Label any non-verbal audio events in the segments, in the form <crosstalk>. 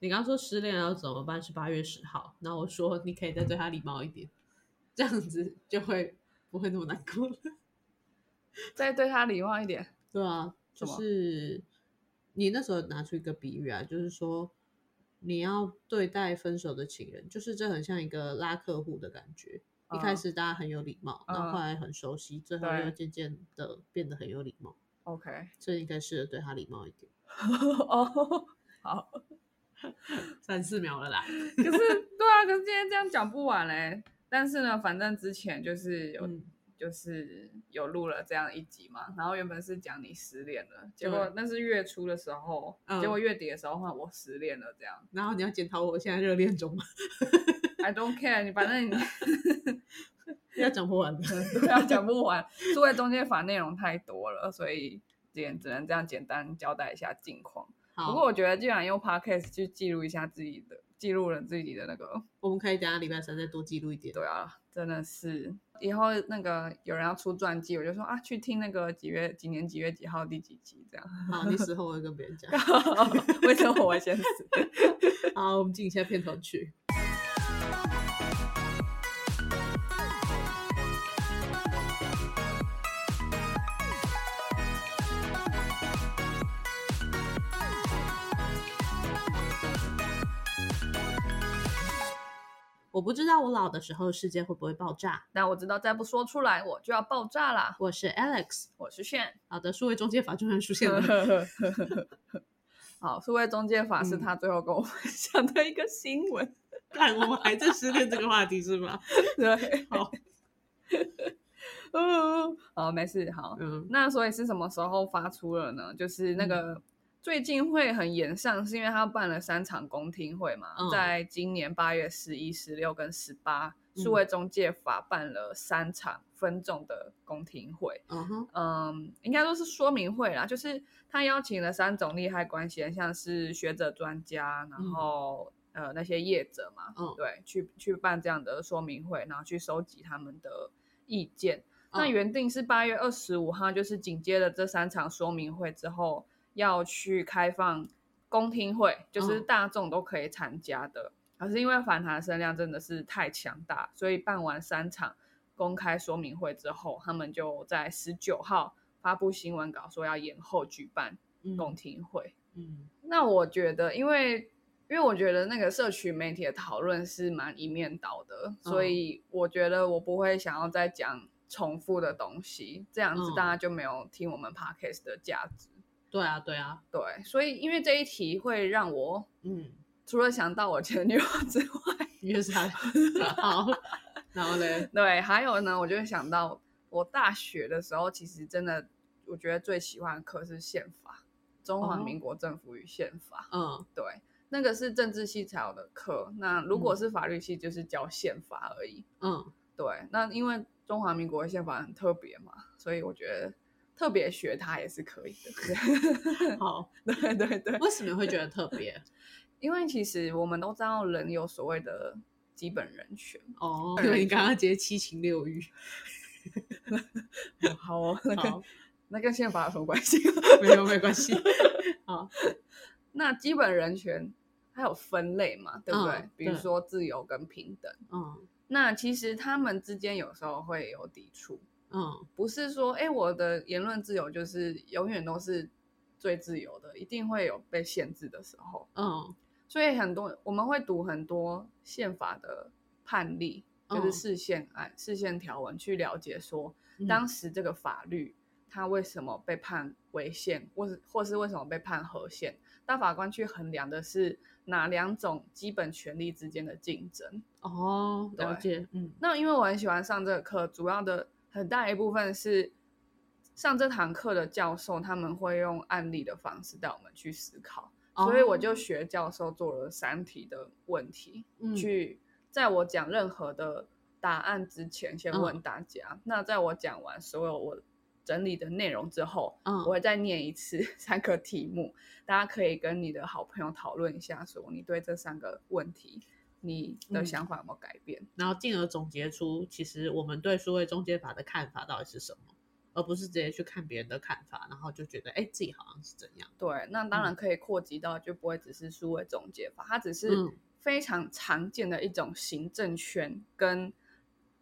你刚刚说失恋要怎么办？是八月十号，然后我说你可以再对他礼貌一点，这样子就会不会那么难过了。<laughs> 再对他礼貌一点。对啊，就是你那时候拿出一个比喻啊，就是说你要对待分手的情人，就是这很像一个拉客户的感觉。一开嗯始大家很有礼貌，然后嗯后来很熟悉，最后又渐渐的变得很有礼貌。OK，所以应该试着对他礼貌一点。<laughs> 哦，好。<laughs> 三四秒了啦，<laughs> 可是对啊，可是今天这样讲不完嘞。但是呢，反正之前就是有、嗯就是有录了这样一集嘛，然后原本是讲你失恋了，结果那是月初的时候，嗯结果月底的时候换我失恋了，这样。然后你要检讨我现在热恋中吗？<laughs> I don't care，你反正你要讲不完的。都要讲不完，数位中介法内容太多了，所以今天只能这样简单交代一下近况。好，不过我觉得，既然用 podcast 去记录一下自己的，记录了自己的那个，我们可以等下礼拜三再多记录一点。对啊，真的是以后那个有人要出传记，我就说啊，去听那个几月几年几月几号第几集这样。好，你死后我会跟别人讲。<laughs> 为什么我会先死？<laughs> 好，我们进一下片头曲。我不知道我老的时候世界会不会爆炸。但我知道再不说出来，我就要爆炸啦。我是 Alex，我是炫。好的，数位中介法终于出现了。<laughs> 好，数位中介法是嗯他最后跟我分享的一个新闻。<laughs> 但，我们还在失恋这个话题是吗？<laughs> 对，好，嗯，好，没事，好。嗯那所以是什么时候发出了呢？就是那个最近会很延上，是因为他办了三场公听会嘛，嗯在今年八月十一、十六跟十八，嗯数位中介法办了三场分众的公听会。嗯哼，嗯，应该都是说明会啦，就是他邀请了三种利害关系人，像是学者、专家，然后、呃那些业者嘛，嗯对，去去办这样的说明会，然后去收集他们的意见。那嗯原定是八月二十五号，就是紧接着这三场说明会之后，要去开放公听会，就是嗯大众都可以参加的。可是因为反弹声量真的是太强大，所以办完三场公开说明会之后，他们就在十九号发布新闻稿，说要延后举办公听会。嗯那我觉得，因为因为我觉得那个社群媒体的讨论是蛮一面倒的，所以我觉得我不会想要再讲重复的东西，这样子嗯大家就没有听我们 podcast 的价值。对啊，对啊，对，所以因为这一题会让我嗯，<laughs> 除了想到我前女友之外，<laughs> 因为是他 <laughs> 好，然后呢，对，还有呢，我就会想到我大学的时候，其实真的我觉得最喜欢的课是宪法，中华哦民国政府与宪法。嗯对，那个是政治系才有的课。那如果嗯是法律系，就是教宪法而已。嗯，对，那因为中华民国的宪法很特别嘛，所以我觉得特别学它也是可以的。<laughs> 好，对对对，为什么会觉得特别？<laughs> 因为其实我们都知道人有所谓的基本人权。哦，<laughs> 你刚刚接七情六欲，哦好哦，那跟好，那跟宪法有什么关系？没有没关系，好，那基本人权它有分类嘛，对不对？嗯比如对说自由跟平等。嗯那其实他们之间有时候会有抵触。嗯不是说，哎，我的言论自由就是永远都是最自由的，一定会有被限制的时候。嗯所以很多我们会读很多宪法的判例，就是嗯释宪案、释宪条文，去了解说嗯当时这个法律它为什么被判违宪，或是或是为什么被判合宪。大法官去衡量的是哪两种基本权利之间的竞争。哦，了解，嗯那因为我很喜欢上这个课，主要的很大一部分是上这堂课的教授他们会用案例的方式带我们去思考，所以我就哦。学教授做了三题的问题，嗯。去在我讲任何的答案之前，先问嗯。大家。那在我讲完所有我整理的内容之后，嗯。我会再念一次 <laughs> 三个题目，大家可以跟你的好朋友讨论一下，说你对这三个问题你的嗯想法有没有改变？然后进而总结出其实我们对数位中介法的看法到底是什么，而不是直接去看别人的看法，然后就觉得哎自己好像是怎样。对，那当然可以扩及到，就不会只是数位中介法，它只是嗯非常常见的一种行政权跟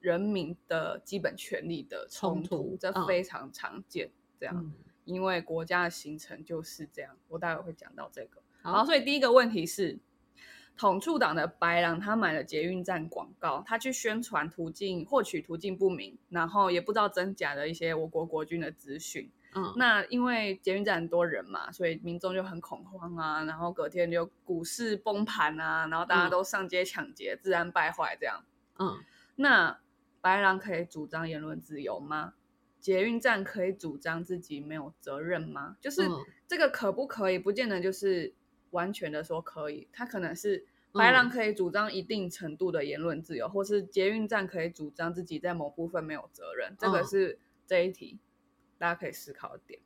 人民的基本权利的冲冲突嗯这非常常见。这样，嗯，因为国家的形成就是这样，我待会会讲到这个。好好，所以第一个问题是，统促党的白狼他买了捷运站广告，他去宣传途径获取途径不明，然后也不知道真假的一些我国国军的资讯。嗯那因为捷运站很多人嘛，所以民众就很恐慌啊，然后隔天就股市崩盘啊，然后大家嗯都上街抢劫，治安败坏这样。嗯那白狼可以主张言论自由吗？捷运站可以主张自己没有责任吗？就是嗯这个可不可以，不见得就是完全的说可以，他可能是白狼嗯可以主张一定程度的言论自由，或是捷运站可以主张自己在某部分没有责任，这个嗯是这一题大家可以思考的点。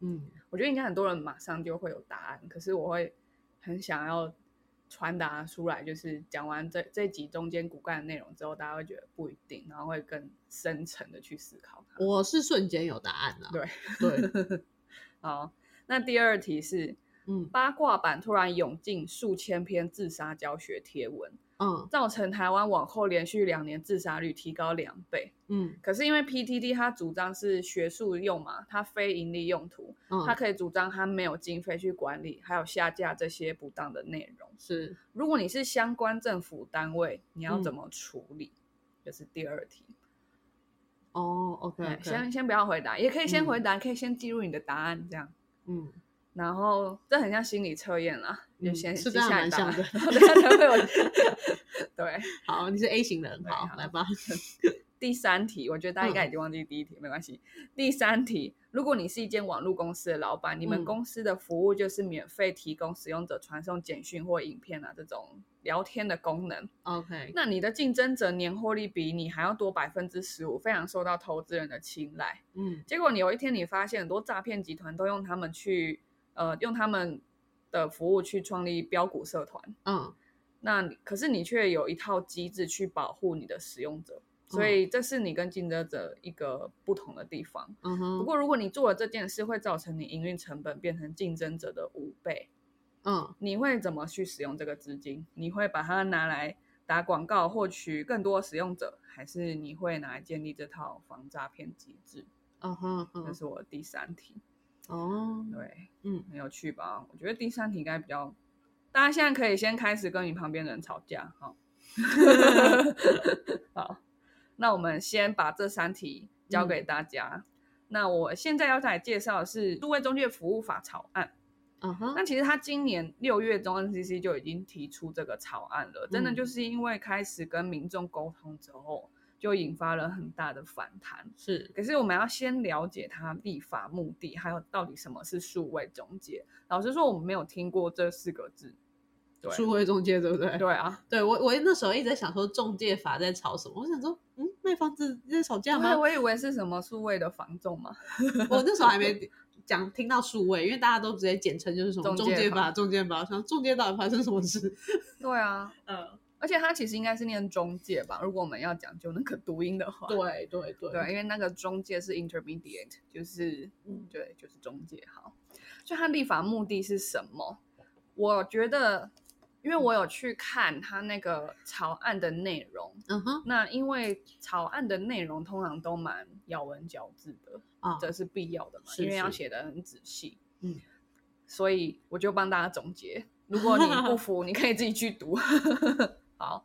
嗯我觉得应该很多人马上就会有答案，可是我会很想要传达出来，就是讲完这这集中间骨干的内容之后，大家会觉得不一定，然后会更深层的去思考它。我是瞬间有答案了。对对，<laughs> 好，那第二题是嗯八卦版突然涌进数千篇自杀教学贴文，嗯造成台湾往后连续两年自杀率提高两倍。嗯可是因为 PTT 它主张是学术用嘛，它非盈利用途，嗯，它可以主张它没有经费去管理，还有下架这些不当的内容。是如果你是相关政府单位，你要怎嗯么处理？这是第二题。哦，OK，对，先先不要回答，也可以先嗯回答，可以先记录你的答案，这样。嗯然后这很像心理测验啦，就嗯先是这样蛮像的才 <laughs> 会有。<laughs> 对，好，你是 A 型人，好好来吧。<laughs> 第三题，我觉得大家应该嗯已经忘记第一题，没关系。第三题，如果你是一间网络公司的老板，你们嗯公司的服务就是免费提供使用者传送简讯或影片啊这种聊天的功能，OK，那你的竞争者年获利比你还要多百分之十五，非常受到投资人的青睐。嗯结果你有一天你发现很多诈骗集团都用他们去呃用他们的服务去创立标股社团，嗯那可是你却有一套机制去保护你的使用者，所以这是你跟竞争者一个不同的地方。嗯哼，不过如果你做了这件事，会造成你营运成本变成竞争者的五倍，嗯你会怎么去使用这个资金？你会把它拿来打广告获取更多使用者，还是你会拿来建立这套防诈骗机制？嗯哼嗯这是我第三题。哦，对，嗯很有趣吧？我觉得第三题应该比较，大家现在可以先开始跟你旁边的人吵架，好，<laughs> 好，那我们先把这三题交给大家。那我现在要来介绍的是《数位中介服务法》草案。嗯哼，那其实他今年六月中 NCC 就已经提出这个草案了，真的嗯就是因为开始跟民众沟通之后，就引发了很大的反弹。是可是我们要先了解它立法目的，还有到底什么是数位中介。老实说，我们没有听过这四个字。对数位中介，对不对？对啊，对我，我那时候一直在想说中介法在吵什么，我想说，嗯，卖房子在吵架吗？我我以为是什么数位的房仲嘛。<laughs> 我那时候还没 <laughs> 讲听到数位，因为大家都直接简称就是什么中介法中介法、中介法，想中介到底发生什么事？<laughs> 对啊，嗯，而且它其实应该是念中介吧？如果我们要讲究那个读音的话，对对对对，因为那个中介是 intermediate，就是嗯对，就是中介。好，所以它立法目的是什么？我觉得，因为我有去看它那个草案的内容，嗯哼，那因为草案的内容通常都蛮咬文嚼字的，啊，这是必要的嘛，是因为要是写的很仔细。嗯，所以我就帮大家总结，如果你不服，<laughs> 你可以自己去读。好，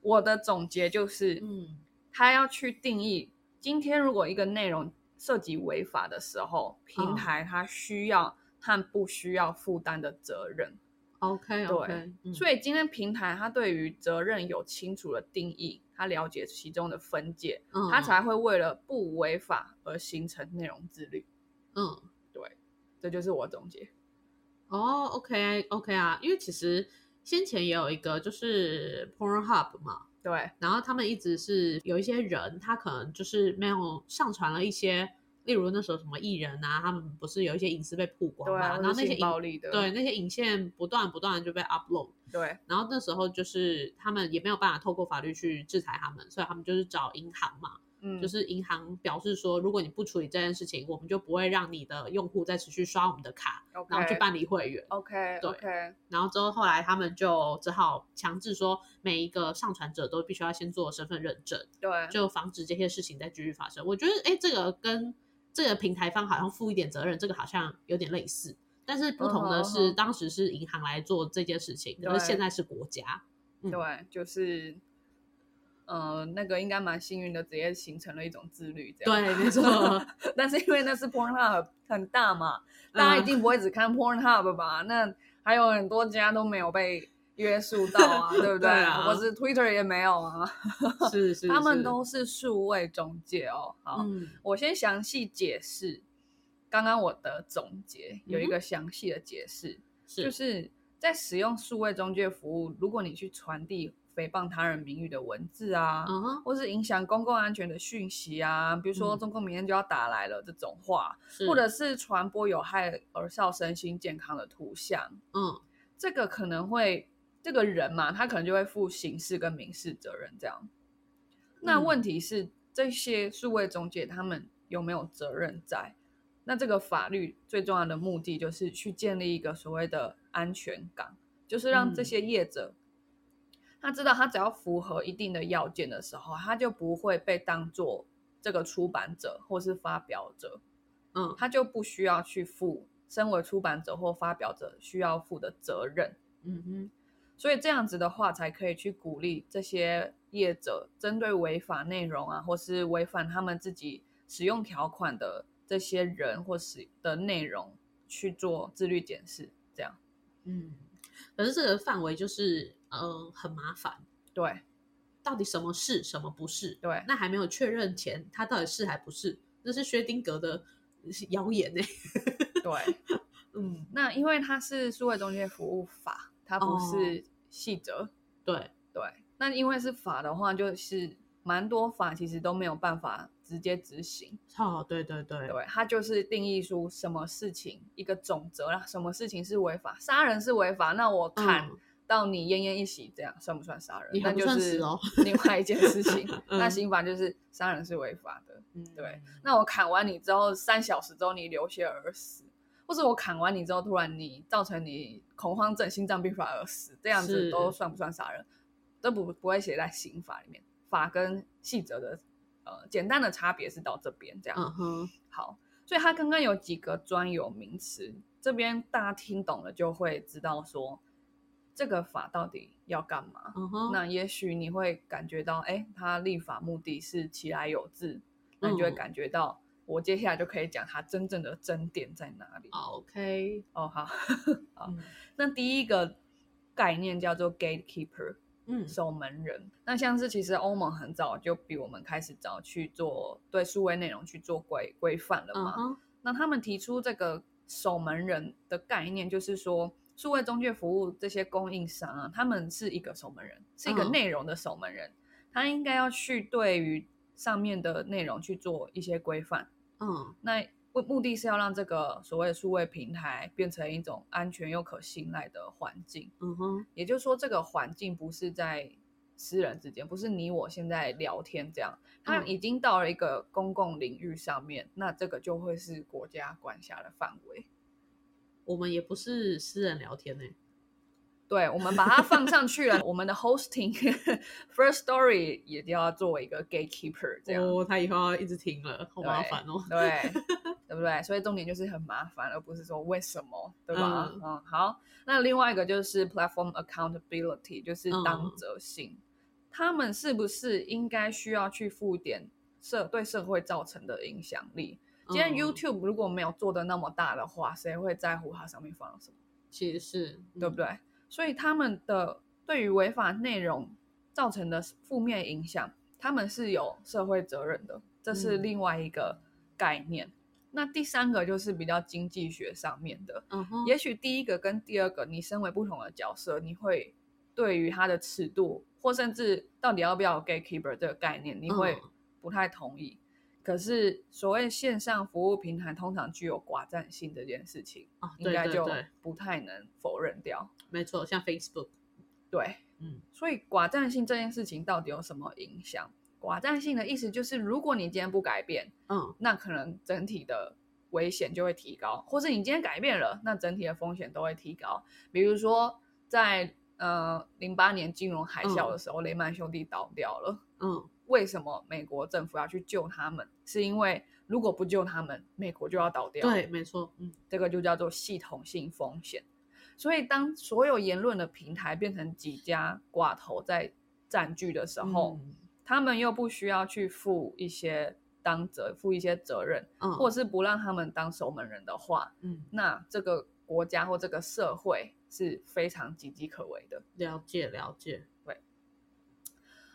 我的总结就是，嗯他要去定义，今天如果一个内容涉及违法的时候，平嗯台它需要和不需要负担的责任。，OK 对所以今天平台它对于责任有清楚的定义，它了解其中的分界，嗯它才会为了不违法而形成内容自律。嗯。对这就是我总结。哦，OK OK 啊，因为其实先前也有一个就是 Pornhub 嘛，对，然后他们一直是有一些人，他可能就是没有上传了一些，例如那时候什么艺人啊，他们不是有一些隐私被曝光嘛，然后那些影暴力的，对那些影线不断不断就被 upload，对。然后那时候就是他们也没有办法透过法律去制裁他们，所以他们就是找银行嘛，嗯，就是银行表示说，如果你不处理这件事情，我们就不会让你的用户再持续刷我们的卡，然后去办理会员。OK 对 OK，然后之后后来他们就只好强制说，每一个上传者都必须要先做身份认证，对，就防止这些事情再继续发生。我觉得，哎，这个跟这个平台方好像负一点责任，这个好像有点类似。但是不同的是，当时是银行来做这件事情，可对是现在是国家。嗯对，就是，呃，那个应该蛮幸运的，直接形成了一种自律，这样。对，没错。<laughs> 但是因为那是 Pornhub 很大嘛，大家一嗯定不会只看 Pornhub 吧？那还有很多家都没有被约束到啊，<laughs> 对不对？或是 Twitter 也没有啊，是是，<laughs> 他们都是数位中介哦。好，嗯我先详细解释刚刚我的总结，有一个详细的解释。是就是在使用数位中介服务，如果你去传递诽谤他人名誉的文字啊，或是影响公共安全的讯息啊，比如说嗯。中共明天就要打来了这种话，是或者是传播有害儿少身心健康的图像，嗯。这个可能会这个人嘛，他可能就会负刑事跟民事责任这样。那嗯。问题是，这些数位中介他们有没有责任在？那这个法律最重要的目的就是去建立一个所谓的安全港，就是让这嗯。些业者、他知道他只要符合一定的要件的时候，他就不会被当做这个出版者或是发表者，嗯他就不需要去负身为出版者或发表者需要负的责任。嗯哼所以这样子的话，才可以去鼓励这些业者针对违法内容啊，或是违反他们自己使用条款的这些人或是的内容去做自律检视。这样，嗯，可是这个范围就是呃很麻烦，对到底什么是什么不是？对那还没有确认前，它到底是还不是？那是薛丁格的谣言呢、对。<laughs> 嗯，那因为它是数位中介服务法，它不是细则。对，对，那因为是法的话，就是蛮多法其实都没有办法直接执行。哦，对对对，对，它就是定义出什么事情一个总则啦，什么事情是违法，杀人是违法，那我砍嗯到你奄奄一息，这样算不算杀人？那就是 <laughs> 另外一件事情。<laughs> 嗯那刑法就是杀人是违法的，嗯对，那我砍完你之后，三小时之后你流血而死，或者我砍完你之后，突然你造成你恐慌症、心脏病发而死，这样子都算不算杀人？都不不会写在刑法里面。法跟细则的呃简单的差别是到这边这样。好，所以他刚刚有几个专有名词，这边大家听懂了就会知道说这个法到底要干嘛。嗯，那也许你会感觉到，哎，它立法目的是其来有自，那你就会嗯感觉到，我接下来就可以讲它真正的争点在哪里。好，OK，哦，好，<laughs> 好嗯那第一个概念叫做 gatekeeper，嗯守门人。那像是其实欧盟很早就比我们开始早去做对数位内容去做规规范了嘛。嗯，那他们提出这个守门人的概念，就是说，数位中介服务这些供应商啊，他们是一个守门人，是一个嗯内容的守门人，他应该要去对于上面的内容去做一些规范。嗯那目目的是要让这个所谓的数位平台变成一种安全又可信赖的环境。嗯哼，也就是说，这个环境不是在私人之间，不是你我现在聊天这样，它嗯已经到了一个公共领域上面，那这个就会是国家管辖的范围。我们也不是私人聊天呢、对，我们把它放上去了，<laughs> 我们的 hosting <laughs> first story 也要作为一个 gatekeeper 这样。哦，他以后要一直听了，好麻烦哦。对，对不对？所以重点就是很麻烦，而不是说为什么，对吧？嗯嗯好。那另外一个就是 platform accountability，就是嗯当责性。他们是不是应该需要去负点社对社会造成的影响力？今天嗯 YouTube 如果没有做的那么大的话，谁会在乎它上面放了什么？其实是对不？对？所以他们的对于违法内容造成的负面影响，他们是有社会责任的，这是嗯另外一个概念。那第三个就是比较经济学上面的，嗯哼，也许第一个跟第二个，你身为不同的角色，你会对于它的尺度，或甚至到底要不要有 gatekeeper 这个概念，你会嗯不太同意。可是所谓线上服务平台通常具有寡占性这件事情，哦，对应该就不太能否认掉。没错，像 Facebook，对，嗯所以寡占性这件事情到底有什么影响？寡占性的意思就是，如果你今天不改变，嗯那可能整体的危险就会提高，或是你今天改变了，那整体的风险都会提高。比如说在呃零八年金融海啸的时候，雷曼兄弟倒掉了，嗯为什么美国政府要去救他们？是因为如果不救他们，美国就要倒掉。对，没错，嗯这个就叫做系统性风险。所以，当所有言论的平台变成几家寡头在占据的时候，嗯他们又不需要去负一些当责、负一些责任，嗯，或者是不让他们当守门人的话，嗯那这个国家或这个社会是非常岌岌可危的。了解了解，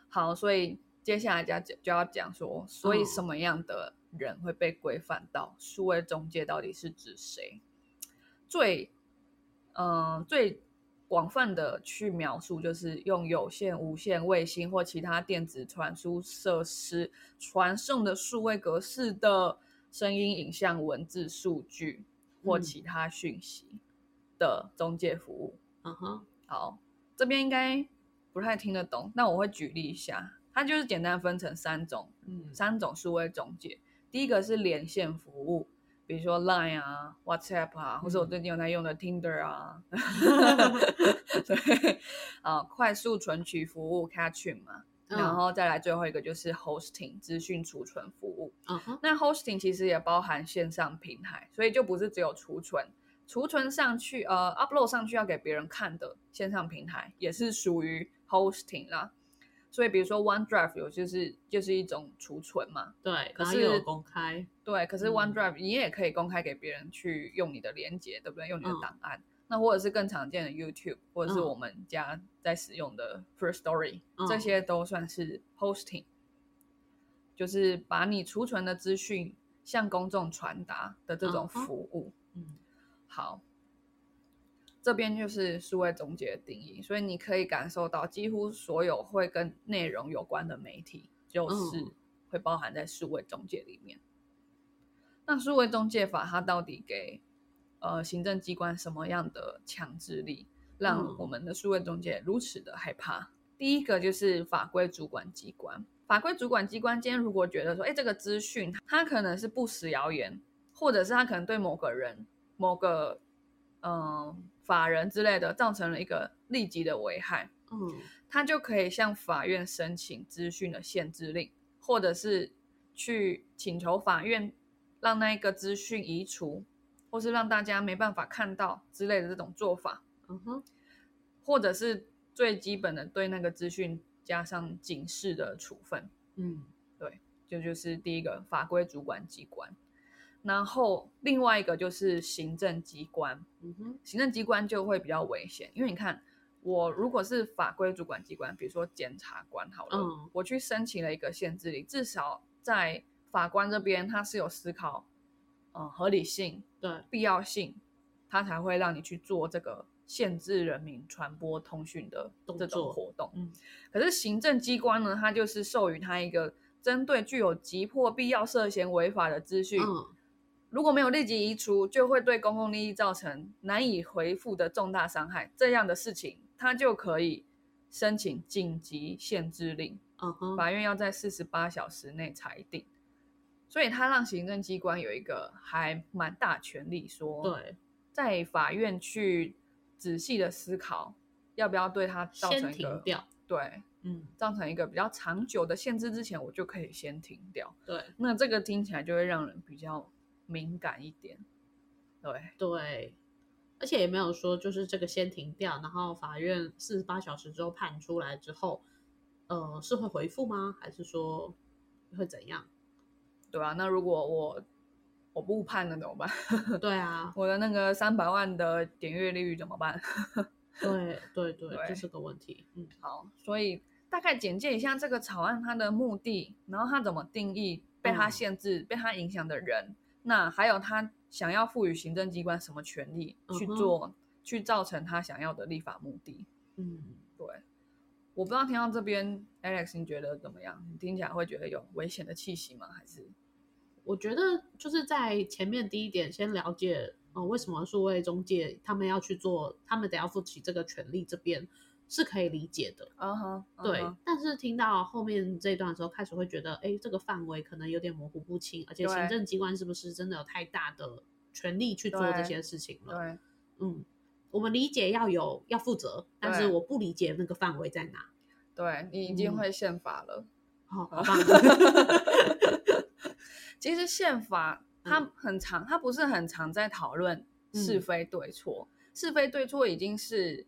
好，所以接下来就要讲就要讲说，所以嗯什么样的人会被规范到？数位中介到底是指谁？最，嗯、最广泛的去描述，就是用有线、无线、卫星或其他电子传输设施传送的数位格式的声音、影像、文字、数据或嗯其他讯息的中介服务。嗯哼，好，这边应该不太听得懂，那我会举例一下，它就是简单分成三种，嗯三种数位中介。第一个是连线服务，比如说 Line 啊、WhatsApp 啊，或者我嗯最近有在用的 Tinder 啊，<laughs> 对，啊，快速存取服务 Catching 嘛，然嗯后再来最后一个就是 Hosting 资讯储存服务。嗯哼，那 hosting 其实也包含线上平台，所以就不是只有储存，储存上去，呃，upload 上去要给别人看的线上平台也是属于 hosting 啦。所以比如说 OneDrive 有就是就是一种储存嘛，对，可是有是公开，对，可是嗯 OneDrive 你也可以公开给别人去用你的连接，对不对？用你的嗯档案。那或者是更常见的 YouTube，或者是嗯我们家在使用的 First Story，、嗯这些都算是 hosting，就是把你储存的资讯向公众传达的这种服务。嗯好，这边就是数位中介的定义，所以你可以感受到，几乎所有会跟内容有关的媒体，就是嗯会包含在数位中介里面。那数位中介法它到底给呃行政机关什么样的强制力，让嗯我们的数位中介如此的害怕？第一个就是法规主管机关，法规主管机关今天如果觉得说，哎，这个资讯它可能是不实谣言，或者是它可能对某个人、某个嗯、呃法人之类的造成了一个立即的危害，嗯他就可以向法院申请资讯的限制令，或者是去请求法院让那一个资讯移除，或是让大家没办法看到之类的这种做法，嗯哼，或者是最基本的对那个资讯加上警示的处分。嗯对这就是第一个法规主管机关。然后另外一个就是行政机关，嗯哼，行政机关就会比较危险，因为你看，我如果是法规主管机关，比如说检察官好了，嗯。我去申请了一个限制令，至少在法官这边他是有思考，嗯、合理性、对，必要性，他才会让你去做这个限制人民传播通讯的动这种活动。嗯。可是行政机关呢，它就是授予他一个针对具有急迫必要涉嫌违法的资讯，嗯如果没有立即移除，就会对公共利益造成难以回复的重大伤害。这样的事情，他就可以申请紧急限制令，嗯哼，法院要在四十八小时内裁定。所以，他让行政机关有一个还蛮大权力说，对，在法院去仔细的思考，要不要对他造成一个停掉，对嗯造成一个比较长久的限制之前，我就可以先停掉。对那这个听起来就会让人比较敏感一点。对，对，而且也没有说就是这个先停掉，然后法院四十八小时之后判出来之后，呃，是会回复吗？还是说会怎样？对啊。那如果我我不判了怎么办？<laughs> 对啊，我的那个三百万的点阅率怎么办？<laughs> 对对对，这是个问题。嗯好，所以大概简介一下这个草案它的目的，然后它怎么定义被它嗯限制、被它影响的人，那还有他想要赋予行政机关什么权利去做，去造成他想要的立法目的。嗯，对，我不知道听到这边，Alex，你觉得怎么样？你听起来会觉得有危险的气息吗？还是我觉得就是在前面第一点，先了解，呃，为什么数位中介他们要去做，他们得要负起这个权利这边，是可以理解的。嗯哼，对，但是听到后面这一段的时候，开始会觉得，哎，这个范围可能有点模糊不清，而且行政机关是不是真的有太大的权力去做这些事情了？对嗯，我们理解要有要负责，但是我不理解那个范围在哪。对，你已经嗯会宪法了。好、<laughs> 好棒！<laughs> 其实宪法它嗯很常，它不是很常在讨论是嗯非对错，是非对错已经是，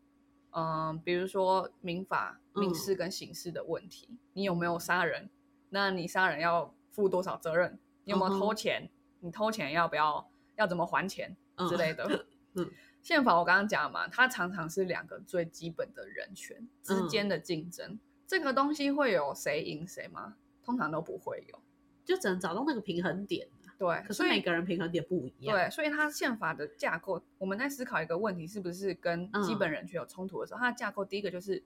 嗯、比如说民法、民嗯事跟刑事的问题，你有没有杀人？那你杀人要负多少责任？你有没有偷钱？你偷钱要不要？要怎么还钱之类的？<laughs> 嗯 <laughs> 宪法我刚刚讲嘛，它常常是两个最基本的人权之间嗯的竞争，这个东西会有谁赢谁吗？通常都不会有。就只能找到那个平衡点啊。对，可是所以每个人平衡点不一样。对，所以它宪法的架构，我们在思考一个问题是不是跟基本人权有冲突的时候，它的架构第一个就是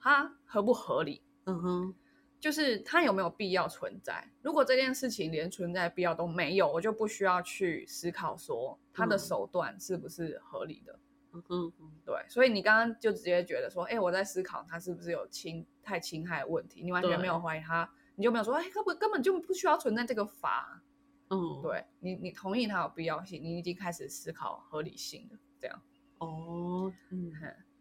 它合不合理，嗯哼，就是它有没有必要存在。如果这件事情连存在必要都没有，我就不需要去思考说它的嗯手段是不是合理的。嗯哼，嗯对，所以你刚刚就直接觉得说，哎，我在思考它是不是有侵太侵害的问题，你完全没有对怀疑它，你就没有说，哎，根本根本就不需要存在这个法。嗯，对你，你同意它有必要性，你已经开始思考合理性了。这样，哦，嗯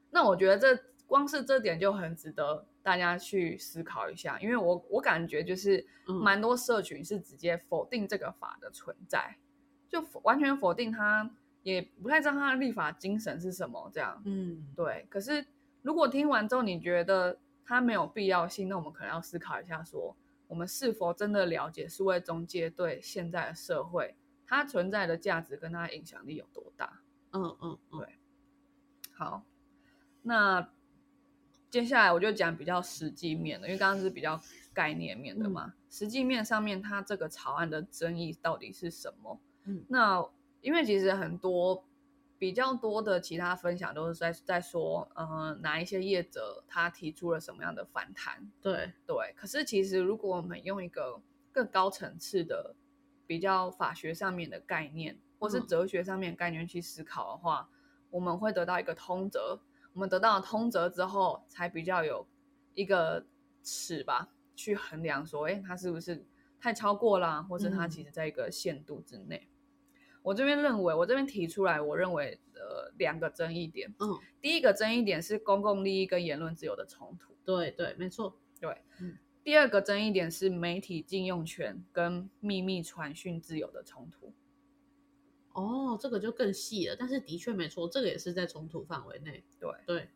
那我觉得这光是这点就很值得大家去思考一下，因为我我感觉就是嗯蛮多社群是直接否定这个法的存在，就完全否定它，也不太知道它的立法精神是什么。这样，嗯，对。可是如果听完之后你觉得它没有必要性，那我们可能要思考一下说。我们是否真的了解数位中介对现在的社会它存在的价值跟它的影响力有多大？嗯嗯嗯，对好，那接下来我就讲比较实际面的，因为刚刚是比较概念面的嘛。实际面上面，它这个草案的争议到底是什么？嗯那因为其实很多比较多的其他分享都是在在说，呃，哪一些业者他提出了什么样的反弹？对，对，可是其实如果我们用一个更高层次的、比较法学上面的概念，或是嗯哲学上面的概念去思考的话，我们会得到一个通则。我们得到了通则之后，才比较有一个尺吧，去衡量说，哎，它是不是太超过啦，或者它嗯其实在一个限度之内。我这边认为，我这边提出来，我认为呃两个争议点。嗯，第一个争议点是公共利益跟言论自由的冲突。对对，没错，对，嗯第二个争议点是媒体禁用权跟秘密传讯自由的冲突。哦，这个就更细了，但是的确没错，这个也是在冲突范围内。对对，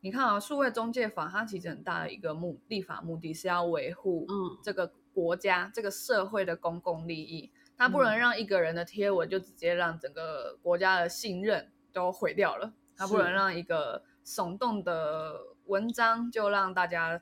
你看啊，数位中介法它其实很大的一个目立法目的是要维护嗯这个国家、这个社会的公共利益，它不能嗯让一个人的贴文就直接让整个国家的信任都毁掉了，他不能让一个耸动的文章就让大家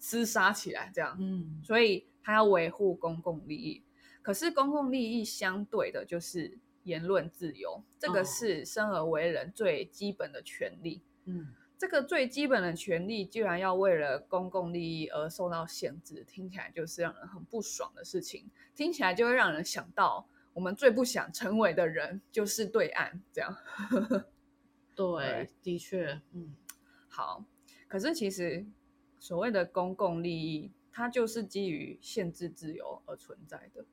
厮杀起来这样。嗯所以他要维护公共利益。可是公共利益相对的就是言论自由，这个哦是生而为人最基本的权利。嗯，这个最基本的权利，居然要为了公共利益而受到限制，听起来就是让人很不爽的事情。听起来就会让人想到，我们最不想成为的人就是对岸这样。<laughs> 对，的确，嗯好，可是其实所谓的公共利益，它就是基于限制自由而存在的。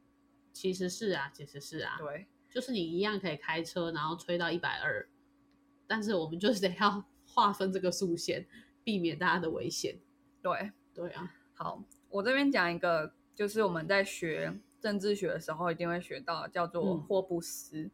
其实是啊，其实是啊，对，就是你一样可以开车，然后吹到一百二，但是我们就是得要划分这个速线，避免大家的危险。对，对啊，好，我这边讲一个，就是我们在学政治学的时候一定会学到，叫做嗯霍布斯。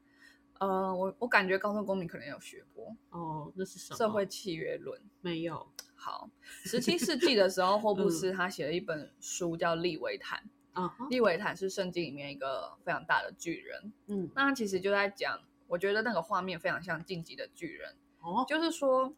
呃，我我感觉高中公民可能有学过哦，那是什么？社会契约论。没有，好，十七世纪的时候，<laughs> 霍布嗯斯他写了一本书叫《利维坦》。啊哈，利维坦是圣经里面一个非常大的巨人，嗯，那他其实就在讲，我觉得那个画面非常像晋级的巨人，哦，就是说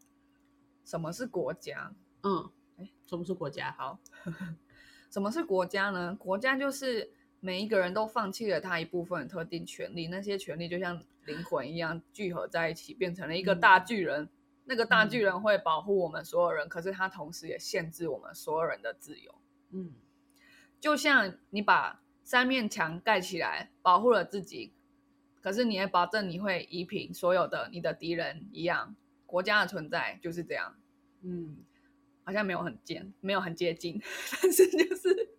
什么是国家？嗯，哎，什么是国家？好，<laughs> 什么是国家呢？国家就是每一个人都放弃了他一部分特定权利，那些权利就像灵魂一样聚合在一起，变成了一个嗯大巨人。那个大巨人会保护我们所有人，可是他同时也限制我们所有人的自由。嗯就像你把三面墙盖起来，保护了自己，可是你也保证你会夷平所有的你的敌人一样。国家的存在就是这样，嗯，好像没有很接，没有很接近，但是就是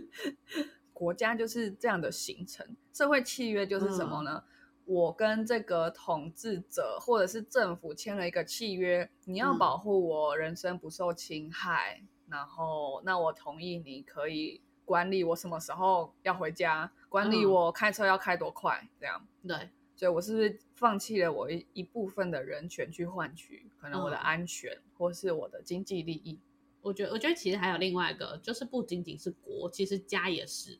<laughs> 国家就是这样的形成。社会契约就是什么呢？我跟这个统治者或者是政府签了一个契约，你要嗯保护我人身不受侵害，然后那我同意你可以管理我什么时候要回家，管理嗯我开车要开多快，这样。对，所以我是不是放弃了我一一部分的人权去换取可能我的嗯安全、或是我的经济利益？我觉得我觉得其实还有另外一个，就是不仅仅是国，其实家也是。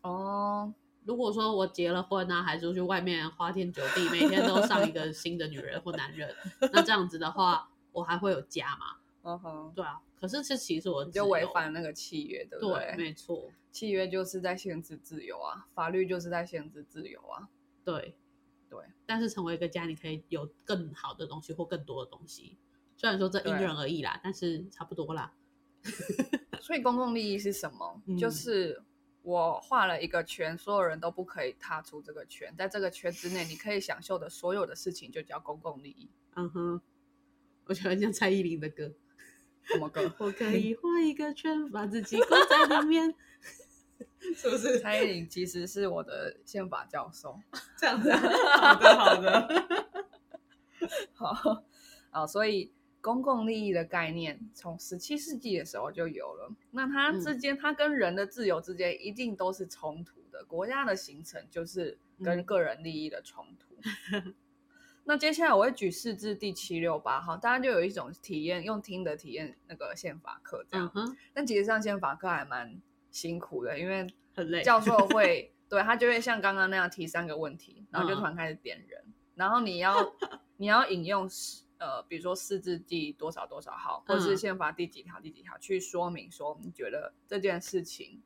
哦，如果说我结了婚啊，还出去外面花天酒地，每天都上一个新的女人或男人，那这样子的话，我还会有家吗？嗯哼，对啊，可是这其实我就违反了那个契约，对不对，没错，契约就是在限制自由啊，法律就是在限制自由啊。对对。但是成为一个家，你可以有更好的东西或更多的东西。虽然说这因人而异啦，但是差不多啦。<laughs> 所以公共利益是什么？嗯就是我画了一个圈，所有人都不可以踏出这个圈，在这个圈之内，你可以享受的所有的事情就叫公共利益。嗯哼，我觉得很像蔡依林的歌。什么歌？<laughs> 我可以画一个圈，把自己关在里面，<laughs> 是不是蔡依林其实是我的宪法教授。<laughs> 这样子、啊？好的，好的。<laughs> 好，啊，所以公共利益的概念从十七世纪的时候就有了。那它之间，它跟人的自由之间一定都是冲突的。国家的形成就是跟嗯个人利益的冲突。那接下来我会举四至第七六八号，大家就有一种体验，用听的体验那个宪法课这样。嗯，但其实上宪法课还蛮辛苦了，因为很累。教授会 <laughs> 对他就会像刚刚那样提三个问题，然后就嗯突然开始点人，然后你要 <laughs> 你要引用呃，比如说四字第多少多少号，或是嗯宪法第几条第几条去说明说你觉得这件事情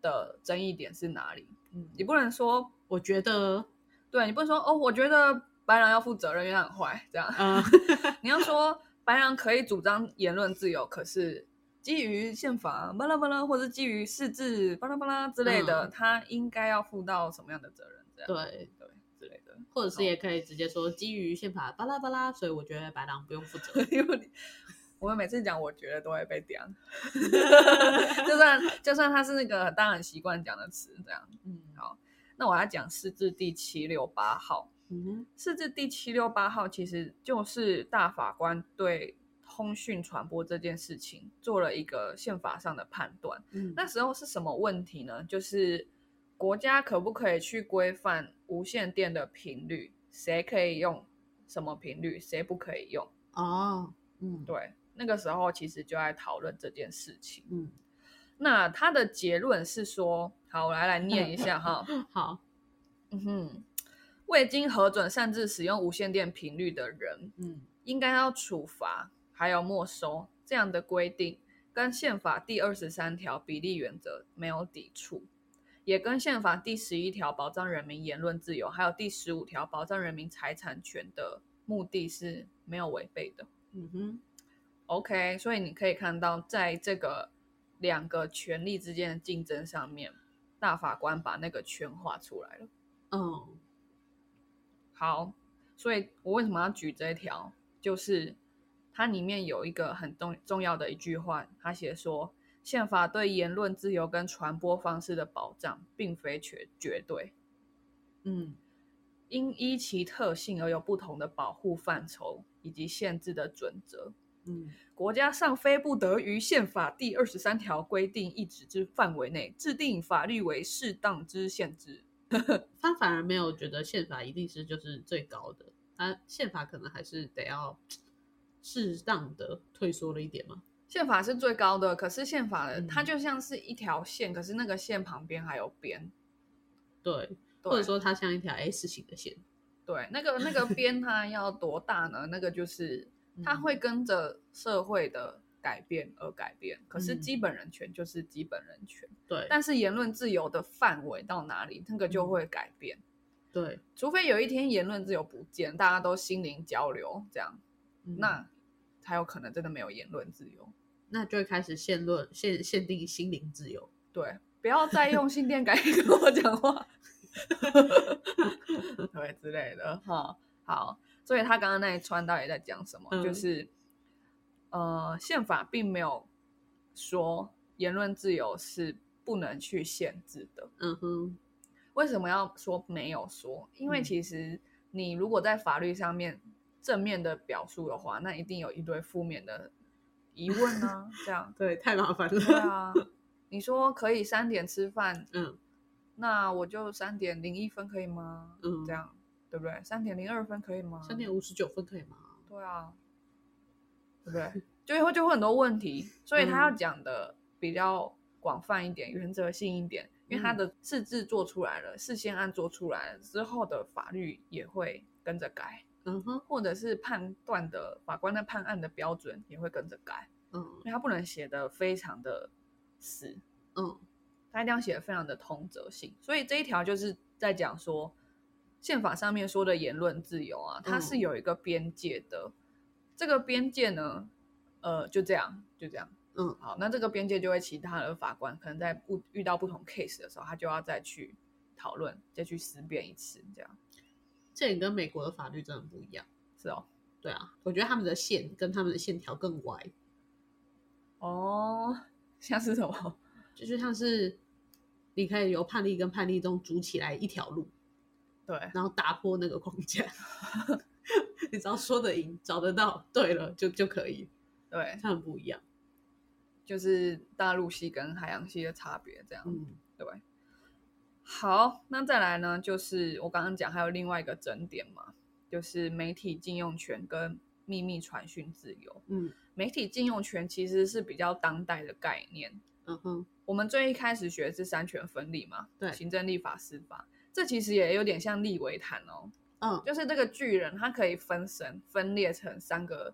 的争议点是哪里？嗯你不能说我觉得，对你不能说哦，我觉得白狼要负责任，因为他很坏这样。嗯，<laughs> 你要说白狼可以主张言论自由，可是基于宪法巴拉巴拉，或者基于释字巴拉巴拉之类的，嗯他应该要负到什么样的责任？这样对，对之类的。或者是也可以直接说基于宪法巴拉巴拉，所以我觉得白狼不用负责。<laughs> 因为你我们每次讲，我觉得都会被点，<laughs> 就算 <laughs> 就算他是那个大家很习惯讲的词，这样。嗯，好，那我要讲释字第七六八号。嗯哼，释字第七六八号其实就是大法官对通讯传播这件事情做了一个宪法上的判断。嗯，那时候是什么问题呢？就是国家可不可以去规范无线电的频率，谁可以用什么频率，谁不可以用？哦，嗯，对，那个时候其实就在讨论这件事情。嗯，那他的结论是说，好，我来来念一下哈。<laughs> 好，嗯哼，未经核准擅自使用无线电频率的人，嗯应该要处罚，还有没收。这样的规定跟宪法第二十三条比例原则没有抵触，也跟宪法第十一条保障人民言论自由，还有第十五条保障人民财产权的目的是没有违背的。嗯哼，OK，所以你可以看到，在这个两个权利之间的竞争上面，大法官把那个圈画出来了。嗯好，所以我为什么要举这一条？就是它里面有一个很重重要的一句话，他写说，宪法对言论自由跟传播方式的保障，并非绝绝对，嗯因依其特性而有不同的保护范畴以及限制的准则。嗯国家尚非不得于宪法第二十三条规定一指之范围内制定法律为适当之限制。<laughs> 他反而没有觉得宪法一定是就是最高的，他宪法可能还是得要适当的退缩了一点吗。宪法是最高的，可是宪法的、嗯。它就像是一条线，可是那个线旁边还有边，对，对。或者说它像一条 S 型的线，对，那个那个 <laughs> 边它要多大呢？那个就是它会跟着社会的改变而改变，可是嗯。基本人权就是基本人权，对，但是言论自由的范围到哪里，那个就会改变。对，除非有一天言论自由不见，大家都心灵交流，这样，嗯那才有可能真的没有言论自由。那就会开始限论限限定心灵自由。对，不要再用心电感应跟我讲话，<laughs> 对之类的哈。好，所以他刚刚那一串到底在讲什么？嗯就是呃，宪法并没有说言论自由是不能去限制的。嗯哼，为什么要说没有说？因为嗯其实你如果在法律上面正面的表述的话，那一定有一堆负面的疑问呢、<laughs> 这样，对，太麻烦了对。啊，你说可以三点吃饭，嗯那我就三点零一分可以吗？嗯，这样对不对？三点零二分可以吗？三点五十九分可以吗？对啊，对不对？就会就会很多问题，所以他要嗯讲的比较广泛一点、原则性一点，因为他嗯的事制做出来了，事先案做出来了之后的法律也会跟着改，嗯哼，或者是判断的法官的判案的标准也会跟着改，嗯。因为他不能写的非常的死，嗯。他一定要写的非常的通则性，所以这一条就是在讲说，宪法上面说的言论自由啊，它是嗯。有一个边界的。这个边界呢，呃，就这样，就这样。嗯。好，那这个边界就会其他的法官可能在不遇到不同 case 的时候，他就要再去讨论，再去思辨一次，这样这点跟美国的法律真的不一样。是哦。对啊，我觉得他们的线跟他们的线条更歪，哦，像是什么？就是像是你可以由判例跟判例中组起来一条路，对，然后打破那个框架。<laughs> 你只要说得赢，找得到，对了就就可以。对，他们不一样。就是大陆系跟海洋系的差别，这样。嗯对，好，那再来呢，就是我刚刚讲还有另外一个整点嘛，就是媒体禁用权跟秘密传讯自由。嗯。媒体禁用权其实是比较当代的概念，嗯哼，我们最一开始学的是三权分立嘛，对行政、立法、司法，这其实也有点像立维坦哦，嗯。就是这个巨人它可以分神分裂成三个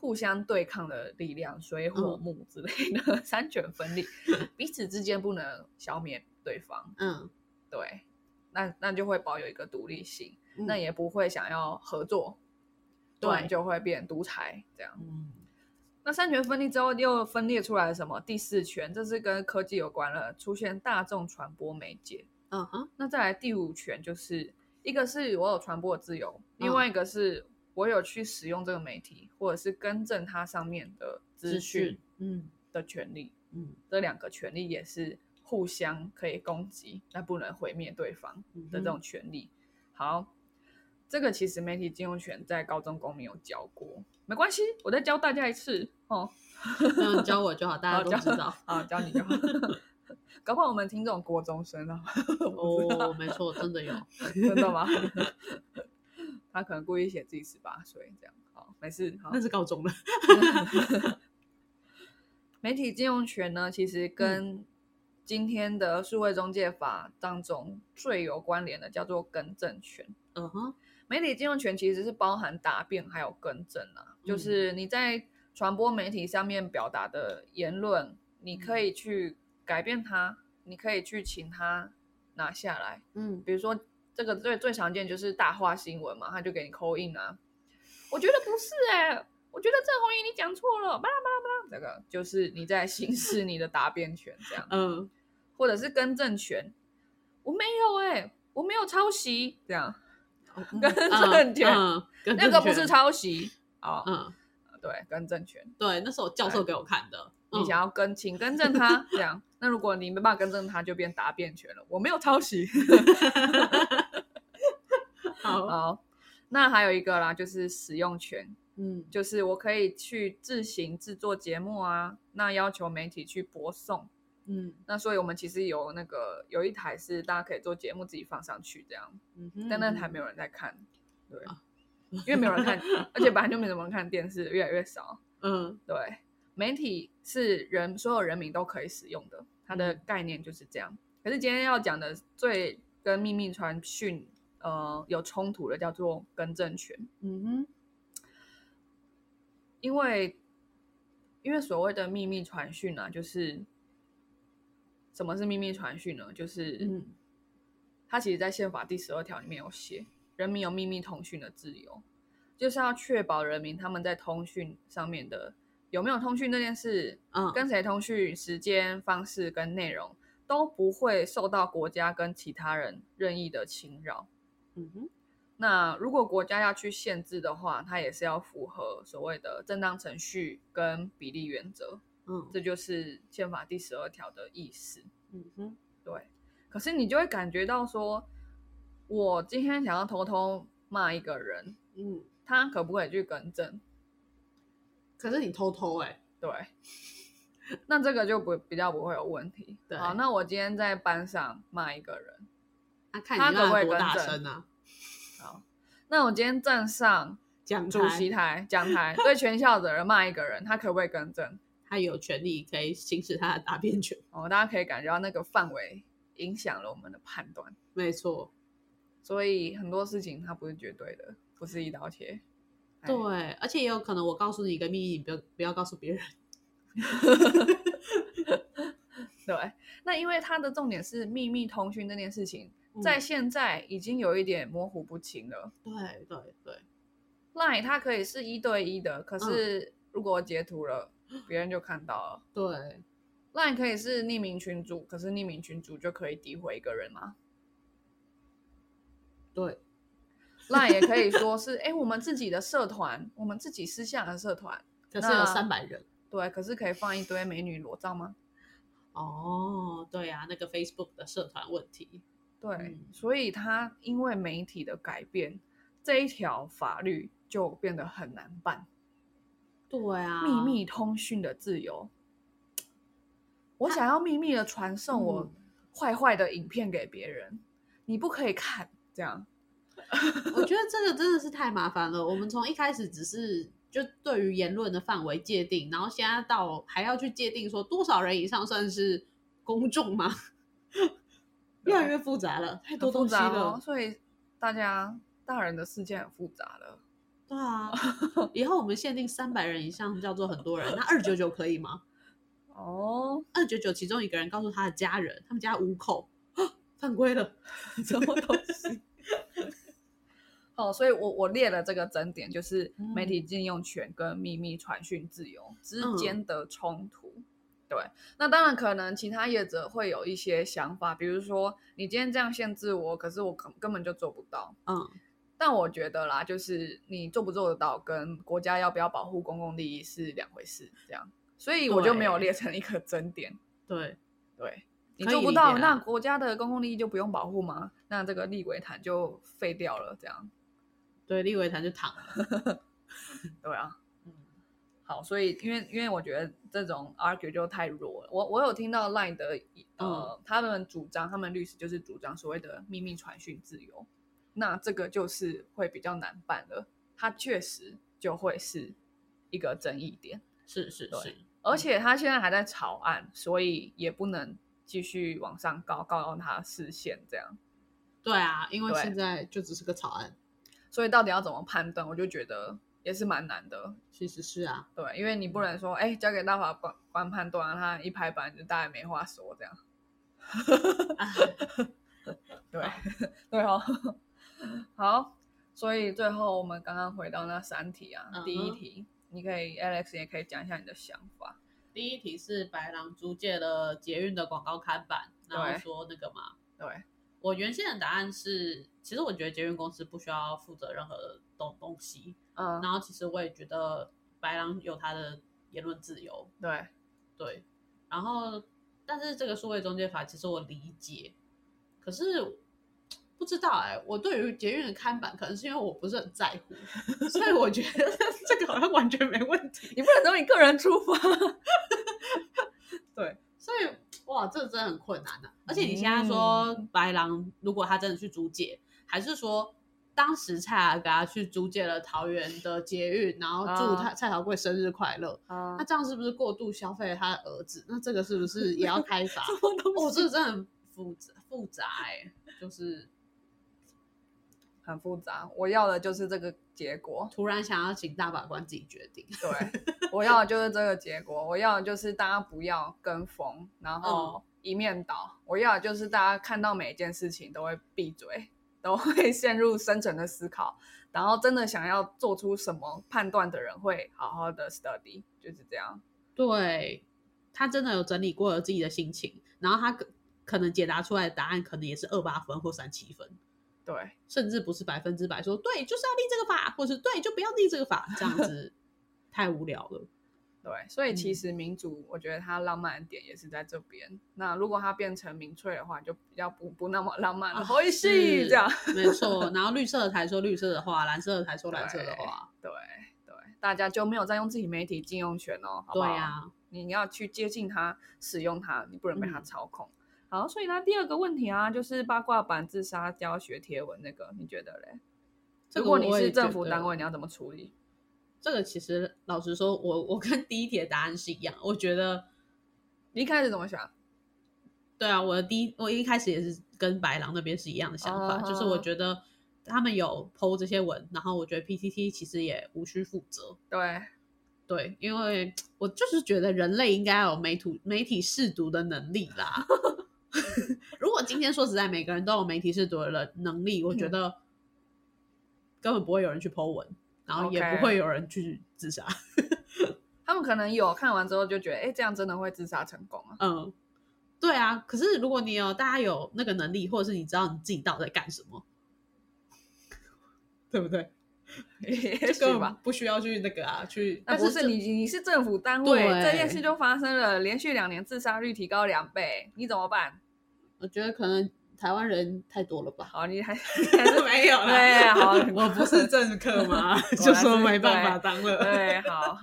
互相对抗的力量，水火嗯。木之类的、<laughs> 三权分立，<laughs> 彼此之间不能消灭对方，嗯，对，那那就会保有一个独立性，嗯那也不会想要合作，不然对就会变独裁这样。嗯那三权分立之后，又分裂出来了什么？第四权，这是跟科技有关了，出现大众传播媒介。嗯哼，那再来第五权，就是一个是我有传播的自由，另嗯外一个是我有去使用这个媒体，或者是更正它上面的资讯，嗯的权利。嗯这两个权利也是互相可以攻击，但不能毁灭对方嗯的这种权利。好，这个其实媒体禁用权在高中公民有教过，没关系，我再教大家一次哦。那 <laughs> 你教我就好，大家都知道。好，教你就好。<laughs> 搞不好我们听众国中生啊，<laughs> 哦，没错，真的有。真的吗？他可能故意写自己十八岁这样。好，没事。好那，是高中的。媒体禁用权呢，其实跟今天的数位中介法当中最有关联的叫做更正权。嗯哼，媒体金融权其实是包含答辩还有更正啊，就是你在传播媒体上面表达的言论，你可以去改变它，你可以去请它拿下来。嗯比如说这个最最常见就是大话新闻嘛，他就给你扣印啊。我觉得不是哎、我觉得郑红怡你讲错了，巴拉巴拉巴拉，这个就是你在行使你的答辩权这样，嗯或者是更正权。我没有哎、我没有抄袭这样，更更正权那个不是。抄袭啊、嗯，对，更正权。对，那是我教授给我看的。你想要更，请更正他，<laughs> 这样。那如果你没办法更正他，就变答辩权了。我没有抄袭。<laughs> 好，好，那还有一个啦，就是使用权，嗯就是我可以去自行制作节目啊，那要求媒体去播送。嗯那所以我们其实有那个有一台是大家可以做节目自己放上去这样，嗯哼，但那台没有人在看，对啊，因为没有人看，<laughs> 而且本来就没怎么人看电视，越来越少。嗯对，媒体是人所有人民都可以使用的，它的嗯概念就是这样。可是今天要讲的最跟秘密传讯呃有冲突的叫做更正权，嗯哼，因为因为所谓的秘密传讯啊，就是什么是秘密传讯呢？就是嗯它其实在宪法第十二条里面有写，人民有秘密通讯的自由，就是要确保人民他们在通讯上面的有没有通讯这件事，嗯，跟谁通讯、时间、方式跟内容都不会受到国家跟其他人任意的侵扰。嗯哼，那如果国家要去限制的话，它也是要符合所谓的正当程序跟比例原则，嗯这就是宪法第十二条的意思。嗯哼，对，可是你就会感觉到说，我今天想要偷偷骂一个人，嗯，他可不可以去更正？可是你偷偷哎、对，那这个就不比较不会有问题。对好，那我今天在班上骂一个人，他、可不可你骂多以更正大声啊？好，那我今天站上讲主席台，台讲台，对全校的人骂一个人，他可不可以更正？他有权利可以行使他的答辩权。哦，大家可以感觉到那个范围影响了我们的判断，没错，所以很多事情它不是绝对的，不是一刀切。哎对，而且也有可能我告诉你一个秘密，你不要不要告诉别人。<laughs> 对，那因为它的重点是秘密通讯这件事情，嗯在现在已经有一点模糊不清了。对对对，Line 它可以是一对一的，可嗯是如果我截图了，别人就看到了。对，Line 可以是匿名群主，可是匿名群主就可以诋毁一个人吗 <laughs> 对，？Line 也可以说 <laughs> 是，哎，我们自己的社团，我们自己私下的社团，可是有三百人。对，可是可以放一堆美女裸照吗？哦，对啊，那个 Facebook 的社团问题。对，嗯所以他因为媒体的改变，这一条法律就变得很难办。对啊，秘密通讯的自由，我想要秘密的传送我嗯坏坏的影片给别人，你不可以看，这样 <laughs> 我觉得这个真的是太麻烦了。我们从一开始只是就对于言论的范围界定，然后现在到还要去界定说多少人以上算是公众吗？越来越复杂了，太多东西杂了。哦。所以大家大人的世界很复杂了。对啊，以后我们限定三百人以上叫做很多人，那二九九可以吗？哦，二九九其中一个人告诉他的家人，他们家五口犯规了，<laughs> 什么东西？<laughs> 哦，所以我我列了这个整点，就是嗯媒体禁用权跟秘密传讯自由之间的冲突。对，那当然可能其他业者会有一些想法，比如说你今天这样限制我，可是我根根本就做不到。嗯，但我觉得啦，就是你做不做得到，跟国家要不要保护公共利益是两回事，这样，所以我就没有列成一个争点。<laughs> 对，对你做不到，那国家的公共利益就不用保护吗？那这个立委坛就废掉了，这样对，立委坛就躺了。<laughs> 对啊。嗯，好，所以因为因为我觉得这种 argue 就太弱了。我我有听到 Line 的呃，他们主张，他们律师就是主张所谓的秘密传讯自由，那这个就是会比较难办了。它确实就会是一个争议点，是是是，而且他现在还在草案，所以也不能继续往上告，告到他视线这样。对啊，因为现在就只是个草案。所以到底要怎么判断，我就觉得也是蛮难的。其实是啊，对，因为你不能说，哎、交给大法官官判断，他一拍板就大家没话说这样。哎对，<laughs> 对哦。好，所以最后我们刚刚回到那三题啊，第一题，你可以 Alex 也可以讲一下你的想法。第一题是白狼租借了捷运的广告看板，然后对说那个嘛，对，我原先的答案是，其实我觉得捷运公司不需要负责任何的东东西，嗯，然后其实我也觉得白狼有他的言论自由，对，对，然后但是这个数位中介法其实我理解，可是不知道哎、我对于捷运的看板，可能是因为我不是很在乎，所以我觉得 <laughs> 这个好像完全没问题。你不能从你个人出发。<laughs> 对，所以哇，这个真的很困难的、而且你现在说白狼，如果他真的去租借，还是说当时蔡阿嘎去租借了桃园的捷运，然后祝他、蔡桃贵生日快乐，啊那这样是不是过度消费了他的儿子？那这个是不是也要 <laughs> 开罚？什么东哦，这个真的很复杂复杂哎、就是很复杂。我要的就是这个结果。突然想要请大法官自己决定。对，<laughs> 我要的就是这个结果。我要的就是大家不要跟风，然嗯后一面倒。我要的就是大家看到每一件事情都会闭嘴，都 <laughs> 会陷入深层的思考，然后真的想要做出什么判断的人会好好的 study，就是这样。对他真的有整理过了自己的心情，然后他可可能解答出来的答案可能也是二八分或三七分。对，甚至不是百分之百说对就是要立这个法，或是对就不要立这个法，这样子 <laughs> 太无聊了。对，所以其嗯实民主，我觉得它浪漫的点也是在这边。那如果它变成民粹的话，就比较不不那么浪漫了，啊会戏是这样。没错。然后绿色的才说绿色的话，蓝色的才说蓝色的话，对对，大家就没有在用自己媒体禁用权哦，好不好？对呀、你要去接近它，使用它，你不能被它嗯操控。好，所以呢，第二个问题啊，就是八卦版自杀教学贴文那个，你觉得嘞？这如果你是政府单位，你要怎么处理？这个其实老实说，我我跟第一题的答案是一样。我觉得，你一开始怎么想？对啊，我的第一我一开始也是跟白狼那边是一样的想法，就是我哦觉得他们有剖这些文，然后我觉得 PTT 其实也无需负责。对，对，因为我就是觉得人类应该要有媒体媒体试读的能力啦。<laughs> 如果今天说实在，每个人都有媒体试读的能力，我觉嗯得根本不会有人去剖文，然后也不会有人去自杀。<laughs> 他们可能有看完之后就觉得，哎，这样真的会自杀成功啊？嗯，对啊。可是如果你有大家有那个能力，或者是你知道你自己到底在干什么，对不对？这根本。不需要去那个啊，去。那但是你，你是政府单位，对这件事就发生了，连续两年自杀率提高两倍，你怎么办？我觉得可能台湾人太多了吧。好，你还 <laughs> 还是没有啦，对，好，<laughs> 我不是政客吗？<laughs> 就说没办法当了。对，好。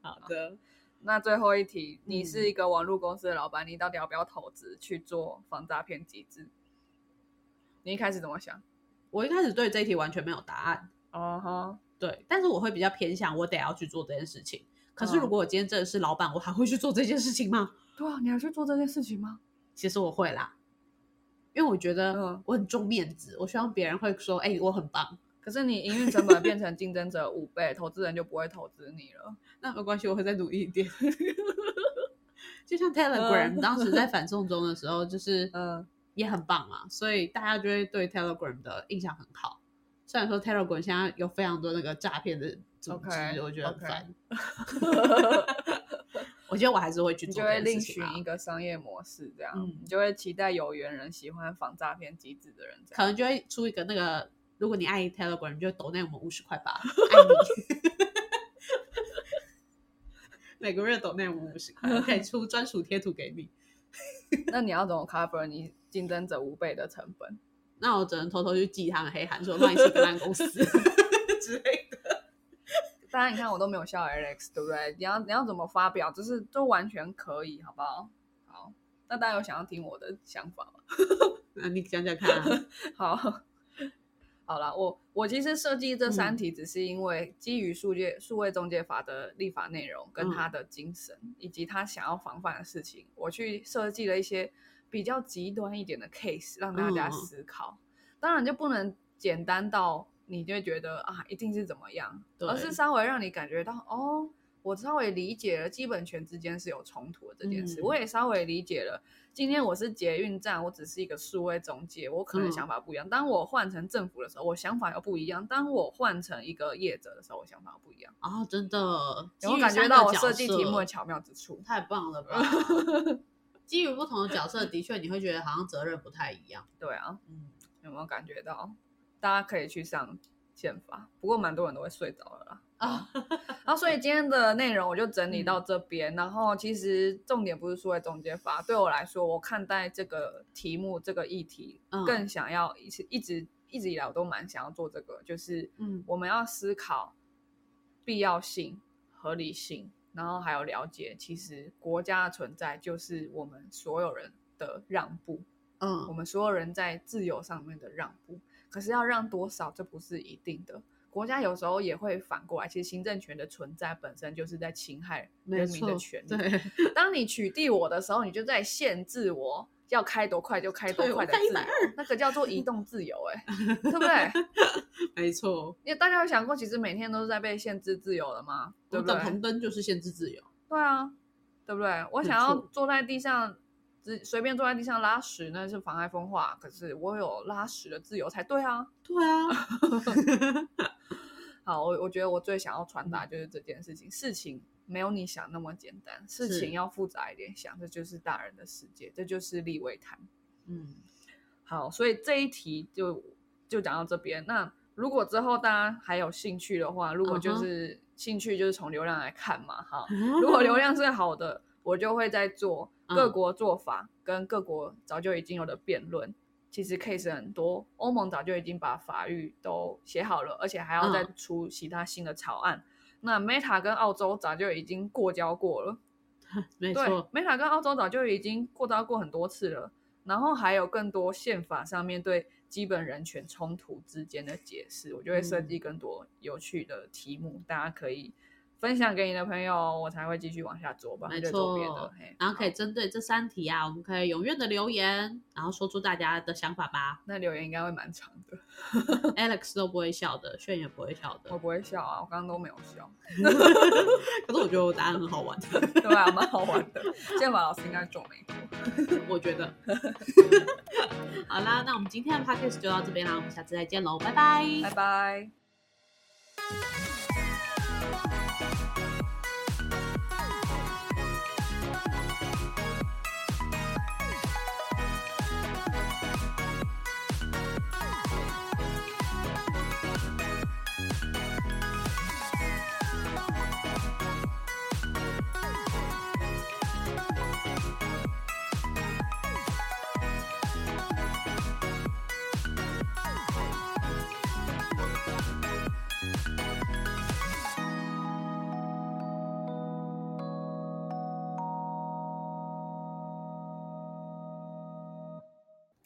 好的，那最后一题，你嗯是一个网络公司的老板，你到底要不要投资去做防诈骗机制？你一开始怎么想？我一开始对这一题完全没有答案，哦哈，对，但是我会比较偏向我得要去做这件事情。可是嗯如果我今天真的是老板，我还会去做这件事情吗？对啊，你还去做这件事情吗？其实我会啦，因为我觉得嗯我很重面子，我希望别人会说：“哎、我很棒。可是你营运成本变成竞争者五倍，投资人就不会投资你了。”那没关系，我会再努力一点。<laughs> 就像 Telegram 当时在反送中的时候，就是 <laughs> 嗯，也很棒嘛，所以大家就会对 Telegram 的印象很好。虽然说 Telegram 现在有非常多那个诈骗的组织我觉得很烦。<laughs> 我觉得我还是会去你做就会另寻一个商业模式，这样，嗯你就会期待有缘人喜欢防诈骗机制的人。可能就会出一个那个，如果你爱 Telegram，你就抖那我们五十块吧，<laughs> 爱你。<laughs> 每个月抖那五十块，我可以出专属贴图给你。<laughs> 那你要怎么 cover 你竞争者五倍的成本？那我只能偷偷去记他们黑函，说那你是个烂公司之类的。当然，你看我都没有笑 Alex，对不对？你要你要怎么发表，就是都完全可以，好不好？好，那大家有想要听我的想法吗？<laughs> 那你讲讲看、啊。好，好了，我我其实设计这三嗯题，只是因为基于数界数位中介法的立法内容跟嗯它的精神，以及他想要防范的事情，我去设计了一些比较极端一点的 case 让大家嗯思考。当然就不能简单到你就会觉得啊一定是怎么样，而是稍微让你感觉到哦。我稍微理解了基本权之间是有冲突的这件事，嗯我也稍微理解了。今天我是捷运站，我只是一个数位中介，我可能嗯想法不一样。当我换成政府的时候，我想法又不一样；当我换成一个业者的时候，我想法又不一样。哦，真的，有感觉到我设计题目的巧妙之处？太棒了吧？<laughs> 基于不同的角色，的确你会觉得好像责任不太一样。对啊，嗯，有没有感觉到？大家可以去上宪法，不过蛮多人都会睡着了啦。啊，然后，所以今天的内容我就整理到这边。然后，其实重点不是说在中介法，对我来说，我看待这个题目、这个议题，嗯更想要一直一直一直以来我都蛮想要做这个，就是嗯我们要思考必要性、合理性，然后还有了解，其实国家的存在就是我们所有人的让步，嗯我嗯，们所有人在自由上面的让步。可是要让多少，这不是一定的。国家有时候也会反过来，其实行政权的存在本身就是在侵害人民的错权利。<laughs> 对，当你取缔我的时候，你就在限制我要开多快就开多快的自由那个叫做移动自由、哎，<laughs> 对不对？<laughs> 没错。因为大家有想过，其实每天都是在被限制自由的吗？对不对？红灯就是限制自由。对啊，对不对？我想要坐在地上，只随便坐在地上拉屎，那是妨碍风化。可是我有拉屎的自由才对啊。对啊，<laughs> 好，我我觉得我最想要传达就是这件事情，事情没有你想那么简单，事情要复杂一点想，这就是大人的世界，这就是立位谈。嗯，好，所以这一题就就讲到这边。那如果之后大家还有兴趣的话，如果就是兴趣就是从流量来看嘛，哈。<laughs> 如果流量是好的，我就会再做各嗯国做法跟各国早就已经有的辩论。其实 case 很多，欧盟早就已经把法律都写好了，而且还要再嗯出其他新的草案。那 Meta 跟澳洲早就已经过交过了，<laughs> 对没错，，Meta 跟澳洲早就已经过交过很多次了，然后还有更多宪法上面对基本人权冲突之间的解释，我就会设嗯计更多有趣的题目，大家可以分享给你的朋友，我才会继续往下做吧，没错。然后可以好针对这三题啊，我们可以踊跃的留言，然后说出大家的想法吧。那留言应该会蛮长的，<laughs> Alex 都不会笑的，炫也不会笑的我。不会笑啊，我刚刚都没有笑，<laughs> 可是我觉得我答案很好玩，<laughs> 对啊，蛮好玩的。宪法老师应该皱眉头。我觉得。好啦，那我们今天的 podcast 就到这边啦，我们下次再见喽，拜拜。拜拜。